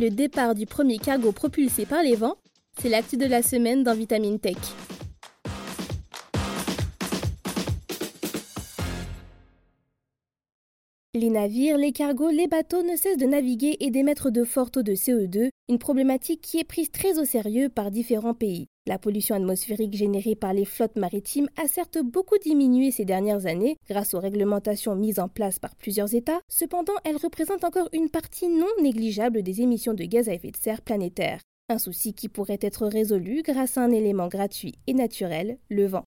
Le départ du premier cargo propulsé par les vents, c'est l'actu de la semaine dans Vitamine Tech. Les navires, les cargos, les bateaux ne cessent de naviguer et d'émettre de forts taux de CO2, une problématique qui est prise très au sérieux par différents pays. La pollution atmosphérique générée par les flottes maritimes a certes beaucoup diminué ces dernières années grâce aux réglementations mises en place par plusieurs États, cependant elle représente encore une partie non négligeable des émissions de gaz à effet de serre planétaires. Un souci qui pourrait être résolu grâce à un élément gratuit et naturel, le vent.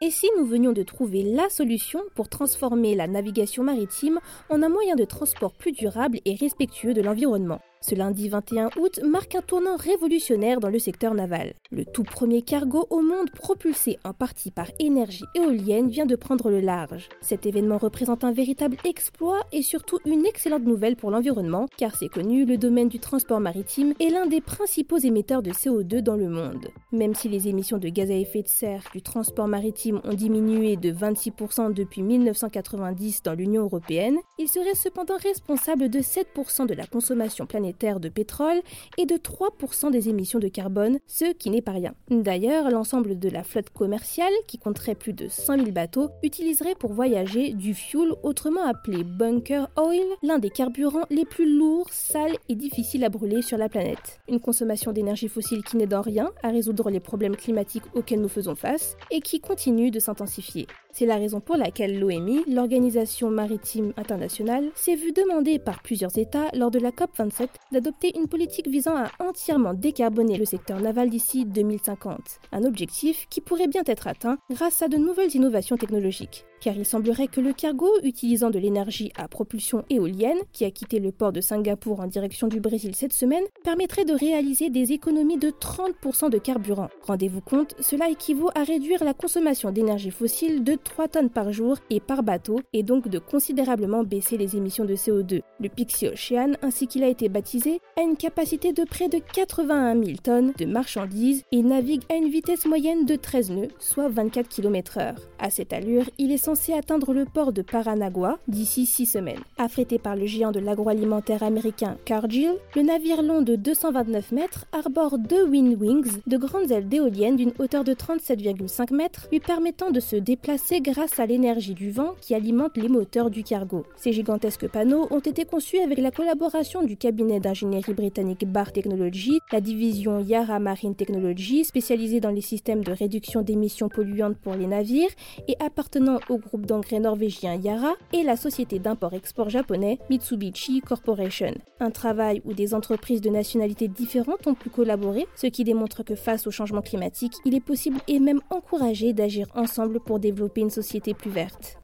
Et si nous venions de trouver la solution pour transformer la navigation maritime en un moyen de transport plus durable et respectueux de l'environnement? Ce lundi 21 août marque un tournant révolutionnaire dans le secteur naval. Le tout premier cargo au monde propulsé en partie par énergie éolienne vient de prendre le large. Cet événement représente un véritable exploit et surtout une excellente nouvelle pour l'environnement car c'est connu, le domaine du transport maritime est l'un des principaux émetteurs de CO2 dans le monde. Même si les émissions de gaz à effet de serre du transport maritime ont diminué de 26% depuis 1990 dans l'Union européenne, il serait cependant responsable de 7% de la consommation planétaire de pétrole et de 3% des émissions de carbone, ce qui n'est pas rien. D'ailleurs, l'ensemble de la flotte commerciale, qui compterait plus de 100 000 bateaux, utiliserait pour voyager du fuel, autrement appelé bunker oil, l'un des carburants les plus lourds, sales et difficiles à brûler sur la planète. Une consommation d'énergie fossile qui n'aide en rien à résoudre les problèmes climatiques auxquels nous faisons face et qui continue de s'intensifier. C'est la raison pour laquelle l'OMI, l'Organisation maritime internationale, s'est vue demander par plusieurs États lors de la COP27 d'adopter une politique visant à entièrement décarboner le secteur naval d'ici 2050, un objectif qui pourrait bien être atteint grâce à de nouvelles innovations technologiques car il semblerait que le cargo utilisant de l'énergie à propulsion éolienne, qui a quitté le port de Singapour en direction du Brésil cette semaine, permettrait de réaliser des économies de 30% de carburant. Rendez-vous compte, cela équivaut à réduire la consommation d'énergie fossile de 3 tonnes par jour et par bateau, et donc de considérablement baisser les émissions de CO2. Le Pixie Ocean, ainsi qu'il a été baptisé, a une capacité de près de 81 000 tonnes de marchandises et navigue à une vitesse moyenne de 13 nœuds, soit 24 km/h. À cette allure, il est censé atteindre le port de Paranagua d'ici six semaines. Affrété par le géant de l'agroalimentaire américain Cargill, le navire long de 229 mètres arbore deux Wind Wings, de grandes ailes d'éoliennes d'une hauteur de 37,5 mètres, lui permettant de se déplacer grâce à l'énergie du vent qui alimente les moteurs du cargo. Ces gigantesques panneaux ont été conçus avec la collaboration du cabinet d'ingénierie britannique Bar Technology, la division Yara Marine Technology spécialisée dans les systèmes de réduction d'émissions polluantes pour les navires et appartenant au groupe d'engrais norvégien Yara et la société d'import-export japonais Mitsubishi Corporation. Un travail où des entreprises de nationalités différentes ont pu collaborer, ce qui démontre que face au changement climatique, il est possible et même encouragé d'agir ensemble pour développer une société plus verte.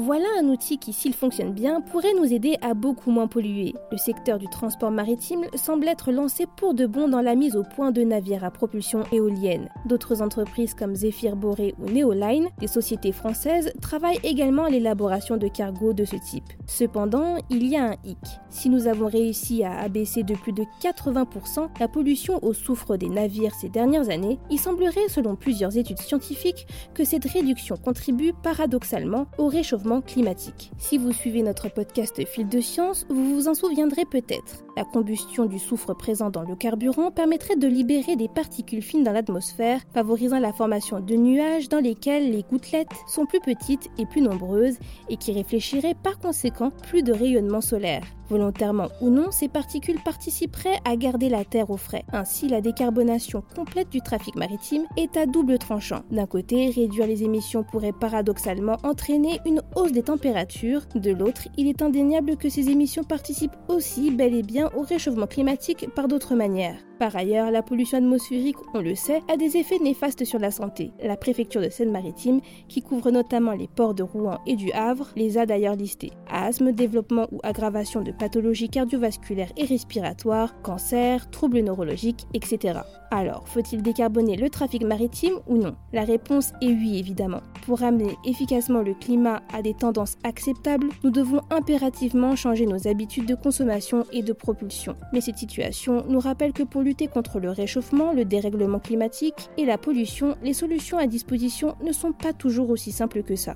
Voilà un outil qui, s'il fonctionne bien, pourrait nous aider à beaucoup moins polluer. Le secteur du transport maritime semble être lancé pour de bon dans la mise au point de navires à propulsion éolienne. D'autres entreprises comme Zephyr Boré ou Neoline, des sociétés françaises, travaillent également à l'élaboration de cargos de ce type. Cependant, il y a un hic. Si nous avons réussi à abaisser de plus de 80% la pollution au soufre des navires ces dernières années, il semblerait, selon plusieurs études scientifiques, que cette réduction contribue paradoxalement au réchauffement climatique. Si vous suivez notre podcast Fil de Science, vous vous en souviendrez peut-être. La combustion du soufre présent dans le carburant permettrait de libérer des particules fines dans l'atmosphère, favorisant la formation de nuages dans lesquels les gouttelettes sont plus petites et plus nombreuses et qui réfléchiraient par conséquent plus de rayonnement solaire. Volontairement ou non, ces particules participeraient à garder la Terre au frais. Ainsi, la décarbonation complète du trafic maritime est à double tranchant. D'un côté, réduire les émissions pourrait paradoxalement entraîner une hausse des températures. De l'autre, il est indéniable que ces émissions participent aussi bel et bien au réchauffement climatique par d'autres manières. Par ailleurs, la pollution atmosphérique, on le sait, a des effets néfastes sur la santé. La préfecture de Seine-Maritime, qui couvre notamment les ports de Rouen et du Havre, les a d'ailleurs listés. Asthme, développement ou aggravation de pathologies cardiovasculaires et respiratoires, cancer, troubles neurologiques, etc. Alors, faut-il décarboner le trafic maritime ou non? La réponse est oui, évidemment. Pour amener efficacement le climat à des tendances acceptables, nous devons impérativement changer nos habitudes de consommation et de propulsion. Mais cette situation nous rappelle que pour lutter contre le réchauffement, le dérèglement climatique et la pollution, les solutions à disposition ne sont pas toujours aussi simples que ça.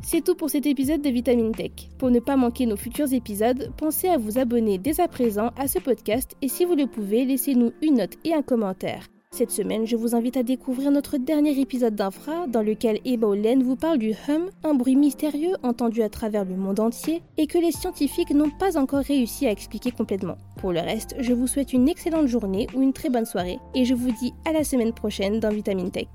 C'est tout pour cet épisode de Vitamine Tech. Pour ne pas manquer nos futurs épisodes, pensez à vous abonner dès à présent à ce podcast et si vous le pouvez, laissez-nous une note et un commentaire. Cette semaine, je vous invite à découvrir notre dernier épisode d'Infra, dans lequel Eba Olen vous parle du hum, un bruit mystérieux entendu à travers le monde entier et que les scientifiques n'ont pas encore réussi à expliquer complètement. Pour le reste, je vous souhaite une excellente journée ou une très bonne soirée et je vous dis à la semaine prochaine dans Vitamine Tech.